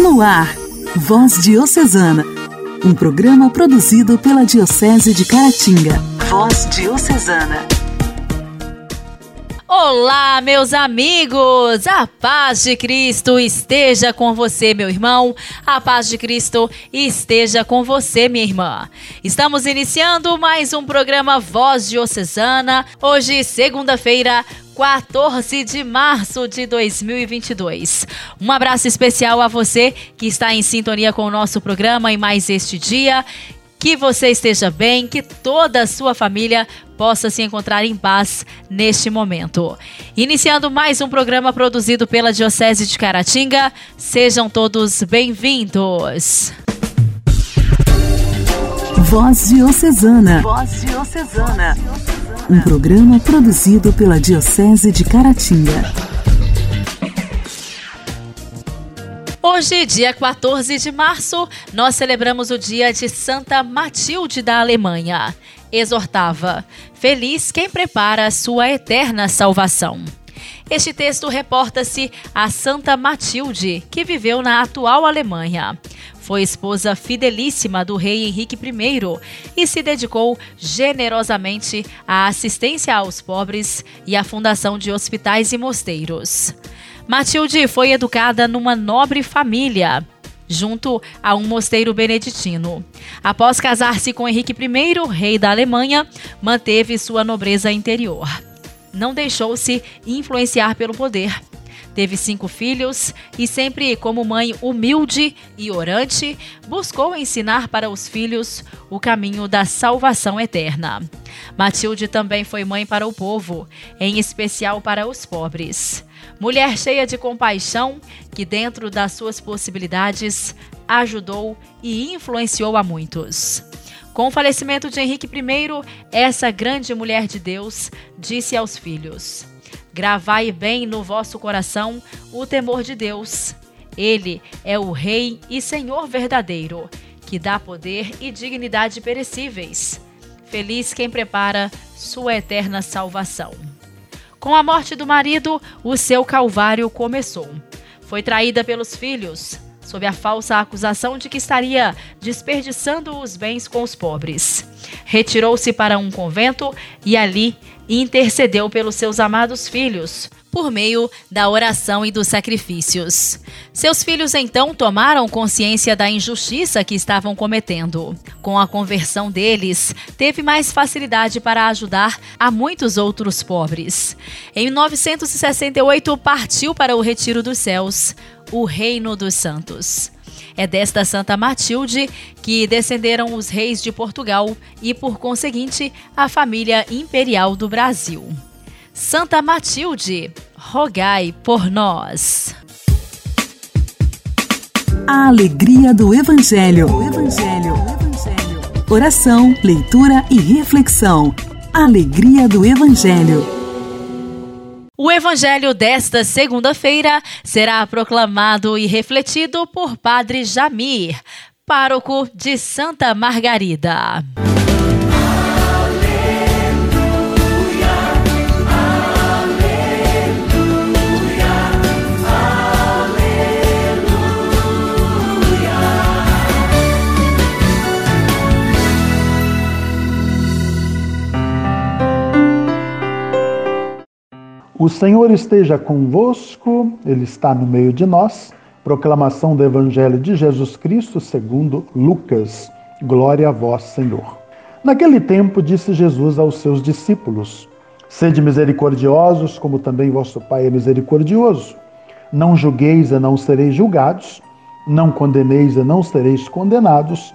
No ar, Voz Diocesana, um programa produzido pela Diocese de Caratinga. Voz Diocesana. Olá, meus amigos! A paz de Cristo esteja com você, meu irmão. A paz de Cristo esteja com você, minha irmã. Estamos iniciando mais um programa Voz Diocesana. Hoje, segunda-feira, 14 de março de 2022. Um abraço especial a você que está em sintonia com o nosso programa em mais este dia. Que você esteja bem, que toda a sua família possa se encontrar em paz neste momento. Iniciando mais um programa produzido pela Diocese de Caratinga, sejam todos bem-vindos. Voz Diocesana. Voz Diocesana. Um programa produzido pela Diocese de Caratinga. Hoje, dia 14 de março, nós celebramos o dia de Santa Matilde da Alemanha. Exortava: Feliz quem prepara a sua eterna salvação. Este texto reporta-se a Santa Matilde, que viveu na atual Alemanha. Foi esposa fidelíssima do rei Henrique I e se dedicou generosamente à assistência aos pobres e à fundação de hospitais e mosteiros. Matilde foi educada numa nobre família, junto a um mosteiro beneditino. Após casar-se com Henrique I, rei da Alemanha, manteve sua nobreza interior. Não deixou-se influenciar pelo poder. Teve cinco filhos e, sempre como mãe humilde e orante, buscou ensinar para os filhos o caminho da salvação eterna. Matilde também foi mãe para o povo, em especial para os pobres. Mulher cheia de compaixão, que dentro das suas possibilidades ajudou e influenciou a muitos. Com o falecimento de Henrique I, essa grande mulher de Deus disse aos filhos: Gravai bem no vosso coração o temor de Deus. Ele é o Rei e Senhor verdadeiro, que dá poder e dignidade perecíveis. Feliz quem prepara sua eterna salvação. Com a morte do marido, o seu calvário começou. Foi traída pelos filhos, sob a falsa acusação de que estaria desperdiçando os bens com os pobres. Retirou-se para um convento e ali intercedeu pelos seus amados filhos, por meio da oração e dos sacrifícios. Seus filhos então tomaram consciência da injustiça que estavam cometendo. Com a conversão deles, teve mais facilidade para ajudar a muitos outros pobres. Em 968, partiu para o Retiro dos Céus, o Reino dos Santos. É desta Santa Matilde que descenderam os reis de Portugal e, por conseguinte, a família imperial do Brasil. Santa Matilde, rogai por nós. A alegria do Evangelho. Evangelho. Evangelho. Oração, leitura e reflexão. Alegria do Evangelho. O evangelho desta segunda-feira será proclamado e refletido por Padre Jamir, pároco de Santa Margarida. O Senhor esteja convosco, Ele está no meio de nós. Proclamação do Evangelho de Jesus Cristo segundo Lucas. Glória a vós, Senhor. Naquele tempo disse Jesus aos seus discípulos: Sede misericordiosos, como também vosso Pai é misericordioso. Não julgueis e não sereis julgados, não condeneis e não sereis condenados.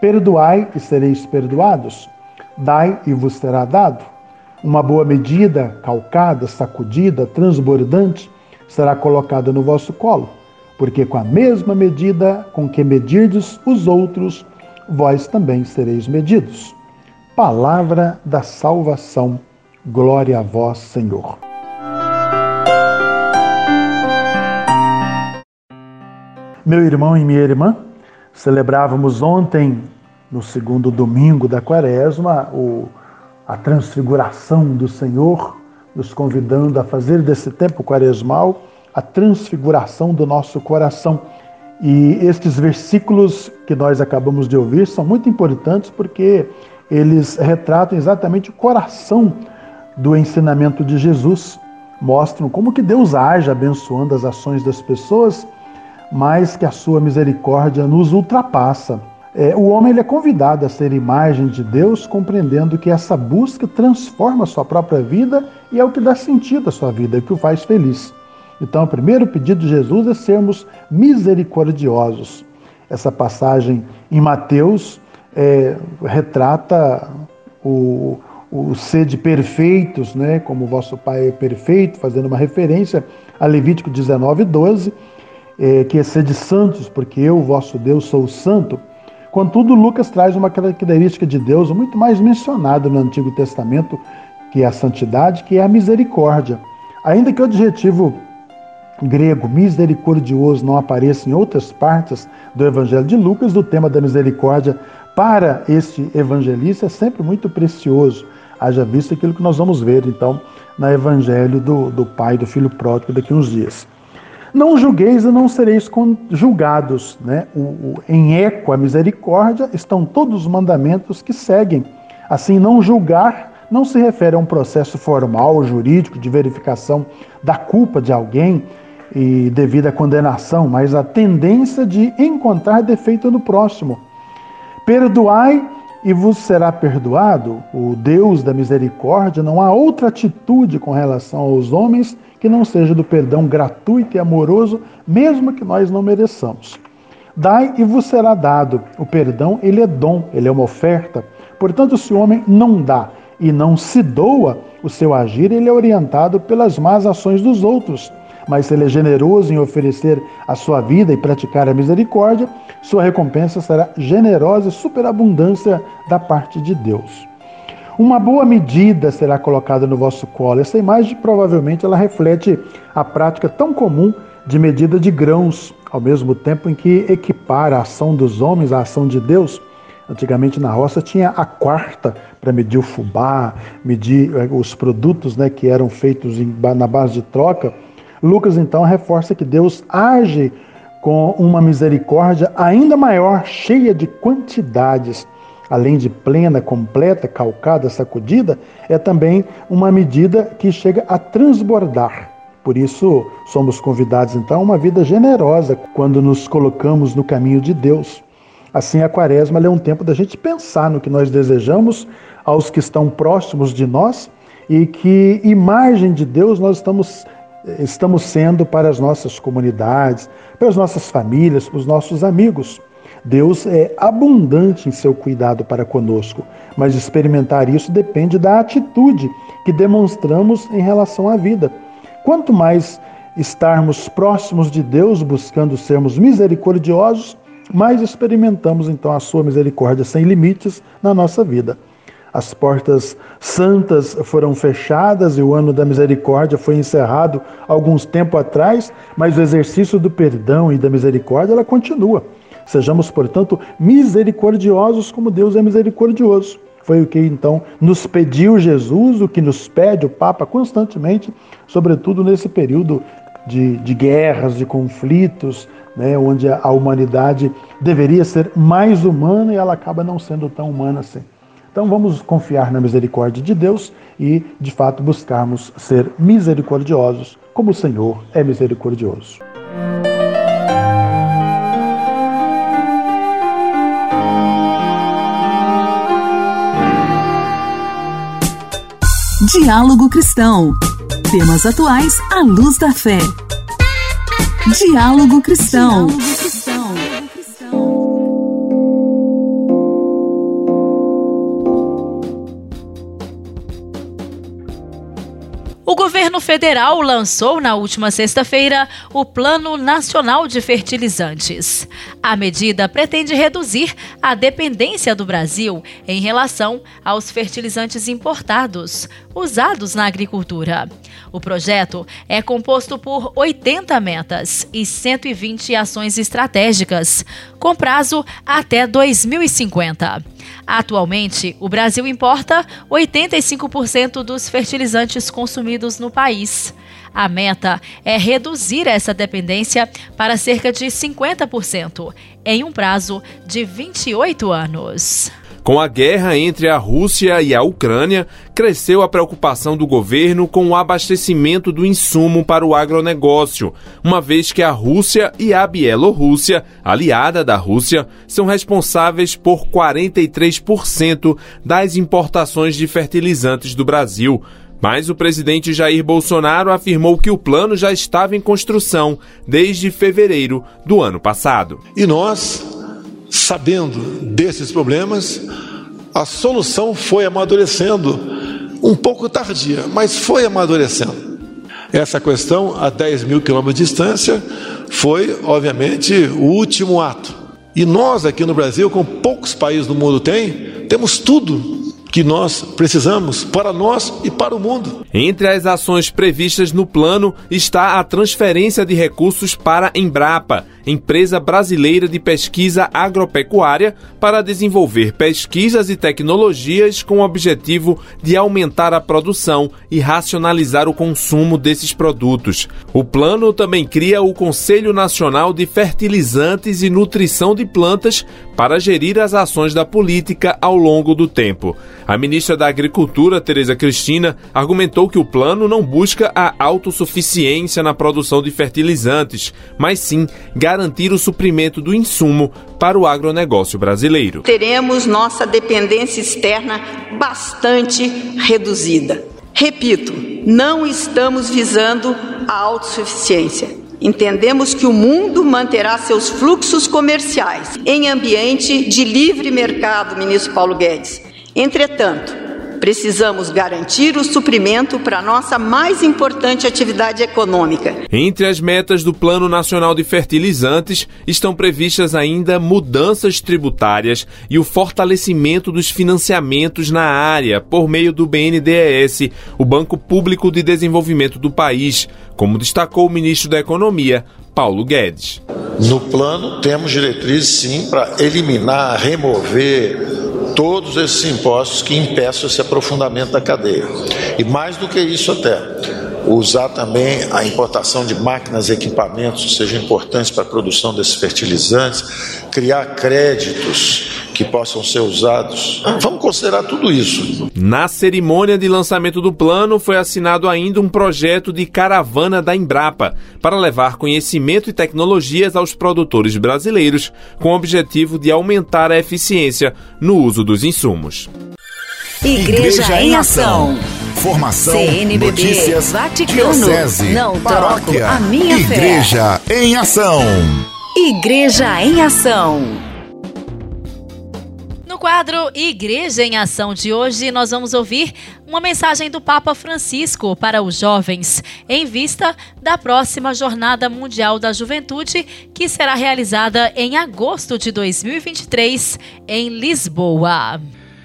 Perdoai e sereis perdoados. Dai e vos será dado uma boa medida, calcada, sacudida, transbordante, será colocada no vosso colo, porque com a mesma medida com que medirdes os outros, vós também sereis medidos. Palavra da salvação. Glória a vós, Senhor. Meu irmão e minha irmã, celebrávamos ontem, no segundo domingo da quaresma, o a transfiguração do Senhor, nos convidando a fazer desse tempo quaresmal a transfiguração do nosso coração. E estes versículos que nós acabamos de ouvir são muito importantes porque eles retratam exatamente o coração do ensinamento de Jesus, mostram como que Deus age abençoando as ações das pessoas, mas que a sua misericórdia nos ultrapassa. É, o homem ele é convidado a ser imagem de Deus, compreendendo que essa busca transforma a sua própria vida e é o que dá sentido à sua vida, é o que o faz feliz. Então, o primeiro pedido de Jesus é sermos misericordiosos. Essa passagem em Mateus é, retrata o, o ser de perfeitos, né? como o vosso Pai é perfeito, fazendo uma referência a Levítico 19, 12, é, que é ser de santos, porque eu, vosso Deus, sou santo. Contudo, Lucas traz uma característica de Deus muito mais mencionada no Antigo Testamento, que é a santidade, que é a misericórdia. Ainda que o adjetivo grego misericordioso não apareça em outras partes do Evangelho de Lucas, o tema da misericórdia para este evangelista é sempre muito precioso. Haja visto aquilo que nós vamos ver, então, no Evangelho do, do Pai do Filho Pródigo daqui uns dias. Não julgueis e não sereis julgados. Né? O, o, em eco a misericórdia estão todos os mandamentos que seguem. Assim, não julgar não se refere a um processo formal, jurídico, de verificação da culpa de alguém e devido à condenação, mas a tendência de encontrar defeito no próximo. Perdoai e vos será perdoado. O Deus da misericórdia não há outra atitude com relação aos homens que não seja do perdão gratuito e amoroso, mesmo que nós não mereçamos. Dai e vos será dado. O perdão, ele é dom, ele é uma oferta. Portanto, se o homem não dá e não se doa, o seu agir ele é orientado pelas más ações dos outros. Mas se ele é generoso em oferecer a sua vida e praticar a misericórdia, sua recompensa será generosa e superabundância da parte de Deus. Uma boa medida será colocada no vosso colo. Essa imagem provavelmente ela reflete a prática tão comum de medida de grãos, ao mesmo tempo em que equipara a ação dos homens à ação de Deus. Antigamente na roça tinha a quarta para medir o fubá, medir eh, os produtos né, que eram feitos na base de troca. Lucas então reforça que Deus age com uma misericórdia ainda maior, cheia de quantidades além de plena, completa, calcada, sacudida, é também uma medida que chega a transbordar. Por isso, somos convidados então a uma vida generosa quando nos colocamos no caminho de Deus. Assim, a quaresma é um tempo da gente pensar no que nós desejamos aos que estão próximos de nós e que imagem de Deus nós estamos, estamos sendo para as nossas comunidades, para as nossas famílias, para os nossos amigos. Deus é abundante em seu cuidado para conosco, mas experimentar isso depende da atitude que demonstramos em relação à vida. Quanto mais estarmos próximos de Deus, buscando sermos misericordiosos, mais experimentamos então a sua misericórdia sem limites na nossa vida. As portas santas foram fechadas e o ano da misericórdia foi encerrado alguns tempo atrás, mas o exercício do perdão e da misericórdia ela continua. Sejamos, portanto, misericordiosos como Deus é misericordioso. Foi o que então nos pediu Jesus, o que nos pede o Papa constantemente, sobretudo nesse período de, de guerras, de conflitos, né, onde a humanidade deveria ser mais humana e ela acaba não sendo tão humana assim. Então vamos confiar na misericórdia de Deus e, de fato, buscarmos ser misericordiosos, como o Senhor é misericordioso. Diálogo Cristão. Temas atuais à luz da fé. Diálogo Cristão. O federal lançou na última sexta-feira o Plano Nacional de Fertilizantes. A medida pretende reduzir a dependência do Brasil em relação aos fertilizantes importados usados na agricultura. O projeto é composto por 80 metas e 120 ações estratégicas, com prazo até 2050. Atualmente, o Brasil importa 85% dos fertilizantes consumidos no país. A meta é reduzir essa dependência para cerca de 50% em um prazo de 28 anos. Com a guerra entre a Rússia e a Ucrânia, cresceu a preocupação do governo com o abastecimento do insumo para o agronegócio, uma vez que a Rússia e a Bielorrússia, aliada da Rússia, são responsáveis por 43% das importações de fertilizantes do Brasil. Mas o presidente Jair Bolsonaro afirmou que o plano já estava em construção desde fevereiro do ano passado. E nós sabendo desses problemas, a solução foi amadurecendo, um pouco tardia, mas foi amadurecendo. Essa questão, a 10 mil quilômetros de distância, foi, obviamente, o último ato. E nós, aqui no Brasil, como poucos países do mundo têm, temos tudo que nós precisamos para nós e para o mundo. Entre as ações previstas no plano está a transferência de recursos para a Embrapa, empresa brasileira de pesquisa agropecuária, para desenvolver pesquisas e tecnologias com o objetivo de aumentar a produção e racionalizar o consumo desses produtos. O plano também cria o Conselho Nacional de Fertilizantes e Nutrição de Plantas para gerir as ações da política ao longo do tempo. A ministra da Agricultura, Tereza Cristina, argumentou que o plano não busca a autossuficiência na produção de fertilizantes, mas sim garantir o suprimento do insumo para o agronegócio brasileiro. Teremos nossa dependência externa bastante reduzida. Repito, não estamos visando a autossuficiência. Entendemos que o mundo manterá seus fluxos comerciais em ambiente de livre mercado, ministro Paulo Guedes. Entretanto, precisamos garantir o suprimento para a nossa mais importante atividade econômica. Entre as metas do Plano Nacional de Fertilizantes estão previstas ainda mudanças tributárias e o fortalecimento dos financiamentos na área por meio do BNDES, o Banco Público de Desenvolvimento do país, como destacou o ministro da Economia, Paulo Guedes. No plano, temos diretrizes sim para eliminar, remover todos esses impostos que impeçam esse aprofundamento da cadeia. E mais do que isso até, usar também a importação de máquinas e equipamentos sejam importantes para a produção desses fertilizantes, criar créditos que possam ser usados. Vamos considerar tudo isso. Na cerimônia de lançamento do plano, foi assinado ainda um projeto de caravana da Embrapa para levar conhecimento e tecnologias aos produtores brasileiros, com o objetivo de aumentar a eficiência no uso dos insumos. Igreja, Igreja em Ação. Formação, CNBB, notícias, Vaticano, diocese, não paróquia, a minha Igreja fé. em Ação. Igreja em Ação quadro Igreja em Ação de hoje, nós vamos ouvir uma mensagem do Papa Francisco para os jovens, em vista da próxima Jornada Mundial da Juventude, que será realizada em agosto de 2023 em Lisboa.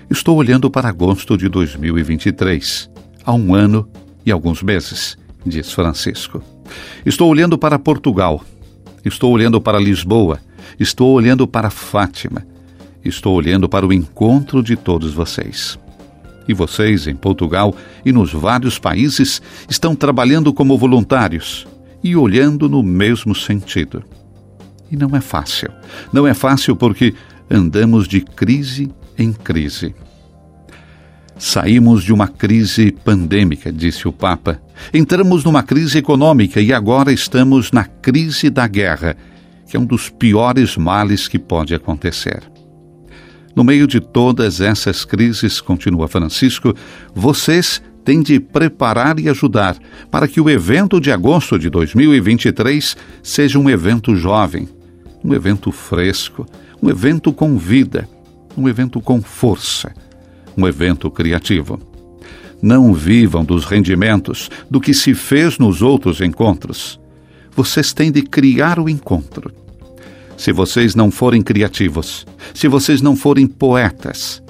Estou olhando para agosto de 2023, há um ano e alguns meses, diz Francisco. Estou olhando para Portugal, estou olhando para Lisboa, estou olhando para Fátima estou olhando para o encontro de todos vocês. E vocês, em Portugal e nos vários países, estão trabalhando como voluntários e olhando no mesmo sentido. E não é fácil. Não é fácil porque andamos de crise em crise. Saímos de uma crise pandêmica, disse o Papa. Entramos numa crise econômica e agora estamos na crise da guerra, que é um dos piores males que pode acontecer. No meio de todas essas crises, continua Francisco, vocês têm de preparar e ajudar para que o evento de agosto de 2023 seja um evento jovem, um evento fresco, um evento com vida, um evento com força, um evento criativo. Não vivam dos rendimentos do que se fez nos outros encontros. Vocês têm de criar o encontro se vocês não forem criativos, se vocês não forem poetas,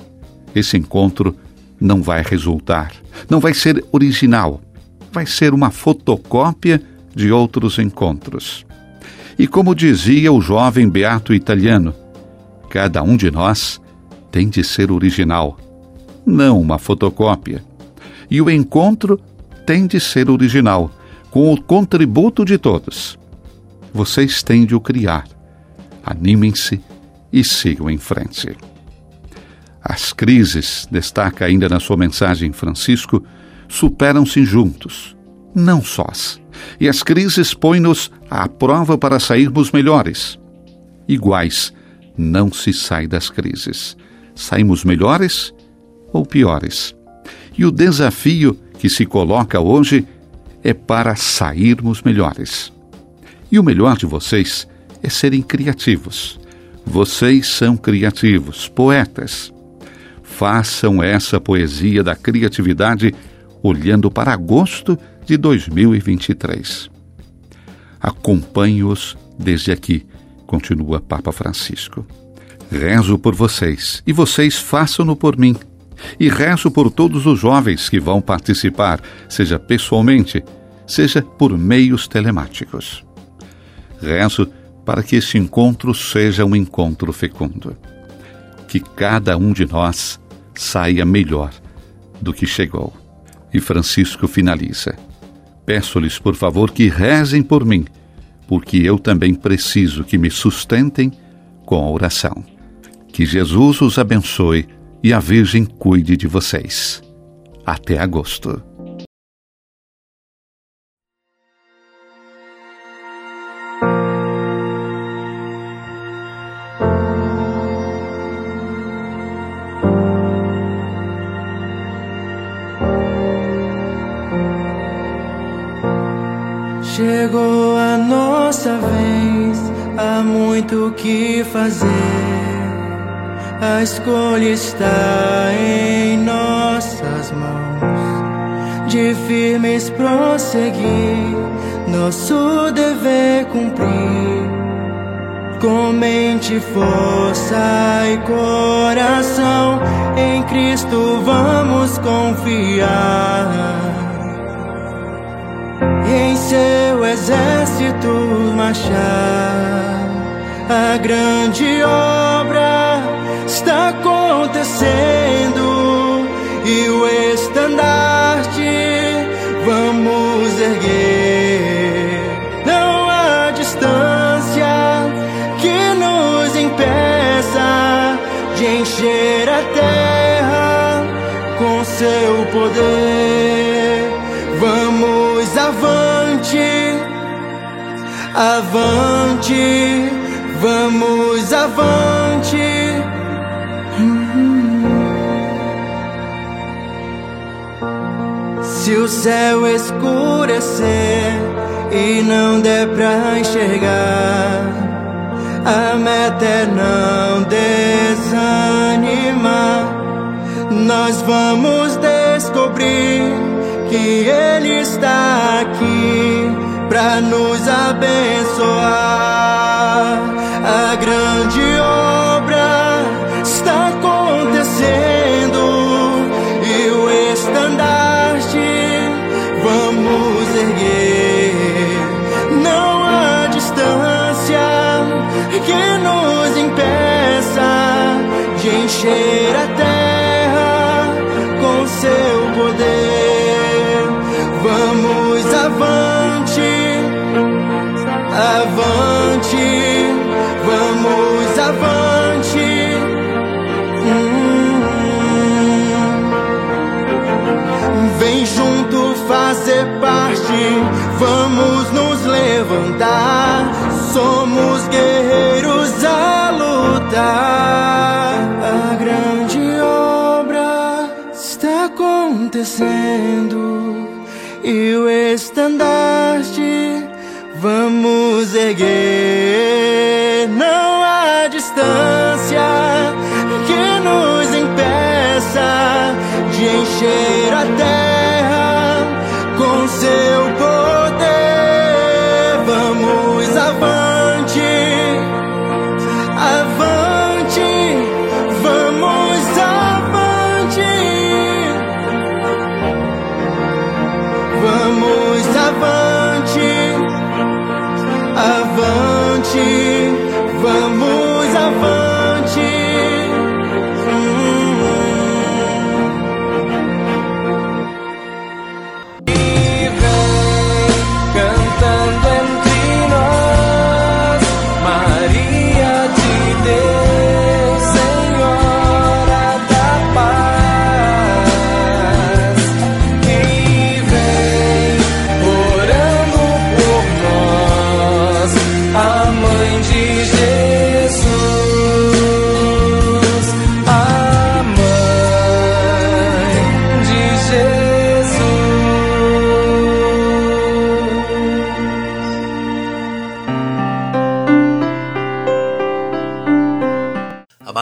esse encontro não vai resultar, não vai ser original, vai ser uma fotocópia de outros encontros. E como dizia o jovem beato italiano, cada um de nós tem de ser original, não uma fotocópia. E o encontro tem de ser original, com o contributo de todos. Vocês têm de o criar. Animem-se e sigam em frente. As crises, destaca ainda na sua mensagem Francisco, superam-se juntos, não sós. E as crises põem-nos à prova para sairmos melhores. Iguais, não se sai das crises. Saímos melhores ou piores. E o desafio que se coloca hoje é para sairmos melhores. E o melhor de vocês é serem criativos. Vocês são criativos, poetas façam essa poesia da criatividade olhando para agosto de 2023. Acompanhe-os desde aqui, continua Papa Francisco. Rezo por vocês e vocês façam-no por mim. E rezo por todos os jovens que vão participar, seja pessoalmente, seja por meios telemáticos. Rezo para que esse encontro seja um encontro fecundo. Que cada um de nós saia melhor do que chegou. E Francisco finaliza: Peço-lhes, por favor, que rezem por mim, porque eu também preciso que me sustentem com a oração. Que Jesus os abençoe e a Virgem cuide de vocês. Até agosto. Escolha está em nossas mãos. De firmes prosseguir, nosso dever cumprir. Com mente, força e coração, em Cristo vamos confiar em seu exército marchar. A grande obra está acontecendo e o estandarte vamos erguer. Não há distância que nos impeça de encher a terra com seu poder. Vamos avante, avante, vamos avante. Se o céu escurecer e não der pra enxergar, a meta é não desanimar. Nós vamos descobrir que Ele está aqui para nos abençoar.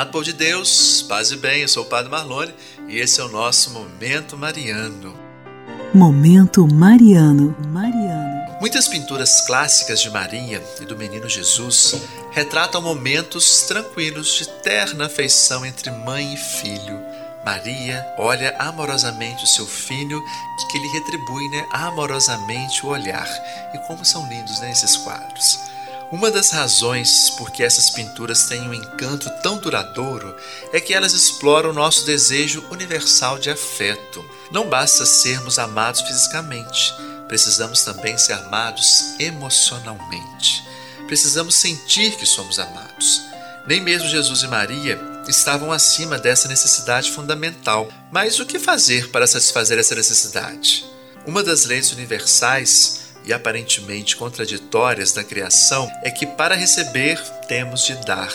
Amado povo de Deus, paz e bem, eu sou o Padre Marlone e esse é o nosso Momento Mariano. Momento Mariano. Mariano. Muitas pinturas clássicas de Maria e do menino Jesus retratam momentos tranquilos de terna afeição entre mãe e filho. Maria olha amorosamente o seu filho, que lhe retribui né, amorosamente o olhar. E como são lindos né, esses quadros. Uma das razões por que essas pinturas têm um encanto tão duradouro é que elas exploram o nosso desejo universal de afeto. Não basta sermos amados fisicamente, precisamos também ser amados emocionalmente. Precisamos sentir que somos amados. Nem mesmo Jesus e Maria estavam acima dessa necessidade fundamental. Mas o que fazer para satisfazer essa necessidade? Uma das leis universais e aparentemente contraditórias da criação é que para receber temos de dar.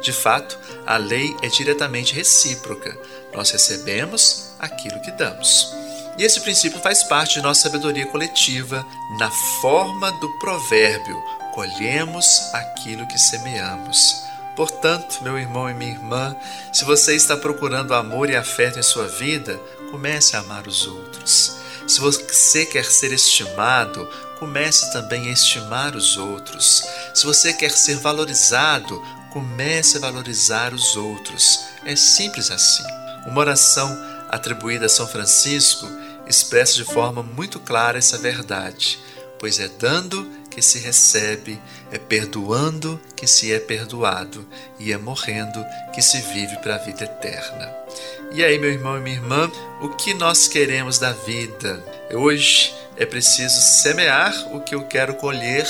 De fato, a lei é diretamente recíproca. Nós recebemos aquilo que damos. E esse princípio faz parte de nossa sabedoria coletiva, na forma do provérbio: colhemos aquilo que semeamos. Portanto, meu irmão e minha irmã, se você está procurando amor e afeto em sua vida, comece a amar os outros. Se você quer ser estimado, comece também a estimar os outros. Se você quer ser valorizado, comece a valorizar os outros. É simples assim. Uma oração atribuída a São Francisco expressa de forma muito clara essa verdade, pois é dando que se recebe, é perdoando que se é perdoado e é morrendo que se vive para a vida eterna. E aí, meu irmão e minha irmã, o que nós queremos da vida? Hoje é preciso semear o que eu quero colher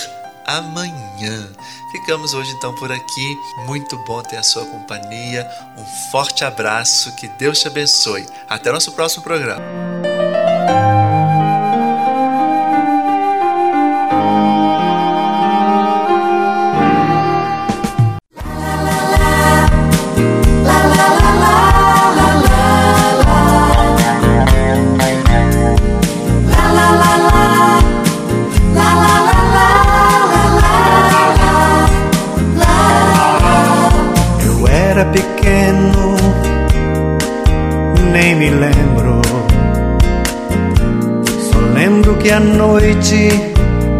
amanhã. Ficamos hoje então por aqui. Muito bom ter a sua companhia. Um forte abraço, que Deus te abençoe. Até nosso próximo programa. Noite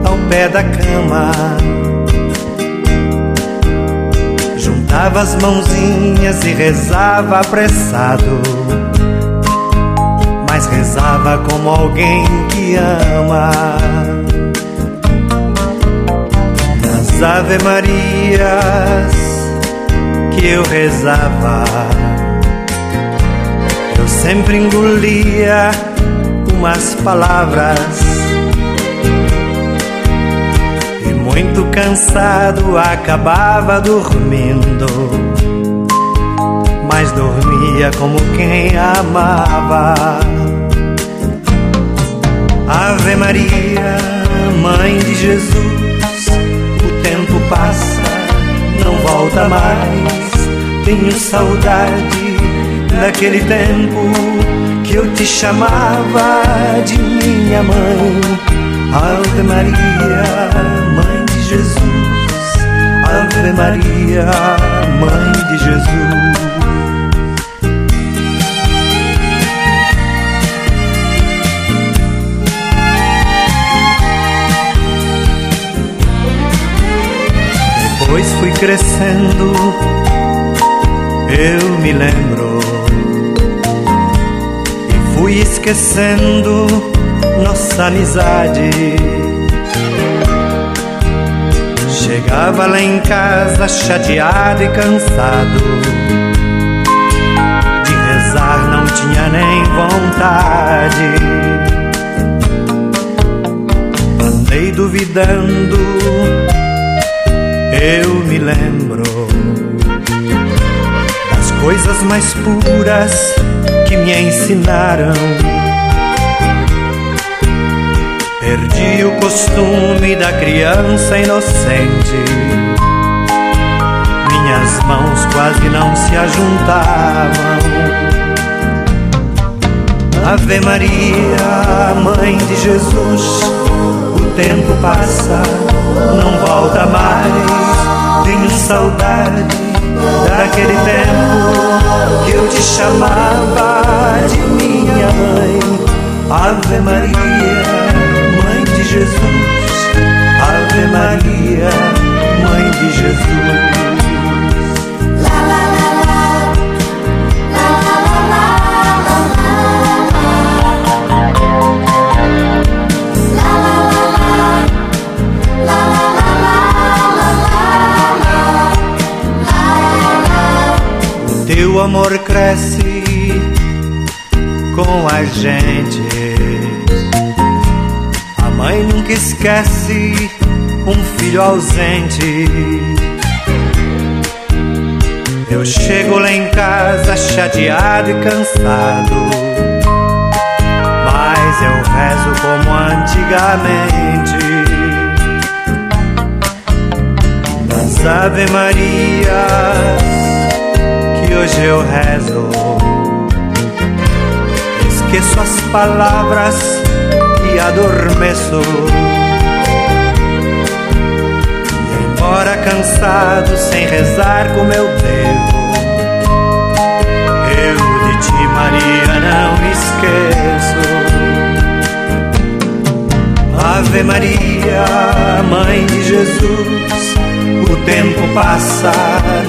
ao pé da cama. Juntava as mãozinhas e rezava apressado. Mas rezava como alguém que ama. Nas Ave Marias que eu rezava, sempre engolia umas palavras muito cansado, acabava dormindo. Mas dormia como quem amava. Ave Maria, Mãe de Jesus, o tempo passa, não volta mais. Tenho saudade daquele tempo que eu te chamava de minha mãe. Ave Maria, Jesus, Ave Maria, Mãe de Jesus. Depois fui crescendo, eu me lembro, fui esquecendo nossa amizade Chegava lá em casa chateado e cansado. De rezar não tinha nem vontade. Andei duvidando, eu me lembro coisas mais puras que me ensinaram Perdi o costume da criança inocente. Minhas mãos quase não se ajuntavam. Ave Maria, Mãe de Jesus, o tempo passa, não volta mais. Tenho saudade da daquele tempo que eu te chamava de minha mãe. Ave Maria, Mãe de Jesus. Ave Maria, com a mãe nunca esquece um filho ausente. Eu chego lá em casa chateado e cansado. Mas eu rezo como antigamente. Ave Marias que hoje eu rezo. Esqueço as palavras e adormeço. E embora cansado, sem rezar como eu devo, eu de ti, Maria, não me esqueço. Ave Maria, Mãe de Jesus, o tempo passa,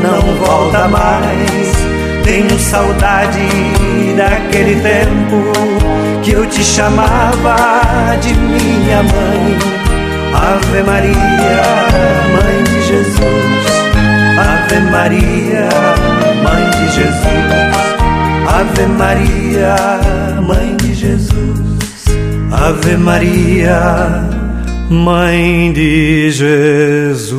não volta mais. Tenho saudade daquele tempo que eu te chamava de minha mãe. Ave Maria, Mãe de Jesus. Ave Maria, Mãe de Jesus. Ave Maria, Mãe de Jesus. Ave Maria, Mãe de Jesus.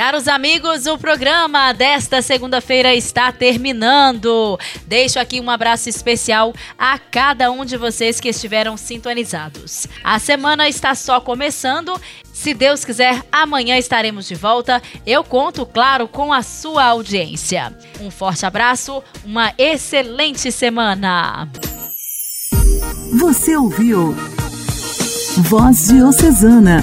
Caros amigos, o programa desta segunda-feira está terminando. Deixo aqui um abraço especial a cada um de vocês que estiveram sintonizados. A semana está só começando. Se Deus quiser, amanhã estaremos de volta. Eu conto, claro, com a sua audiência. Um forte abraço, uma excelente semana. Você ouviu Voz Diocesana,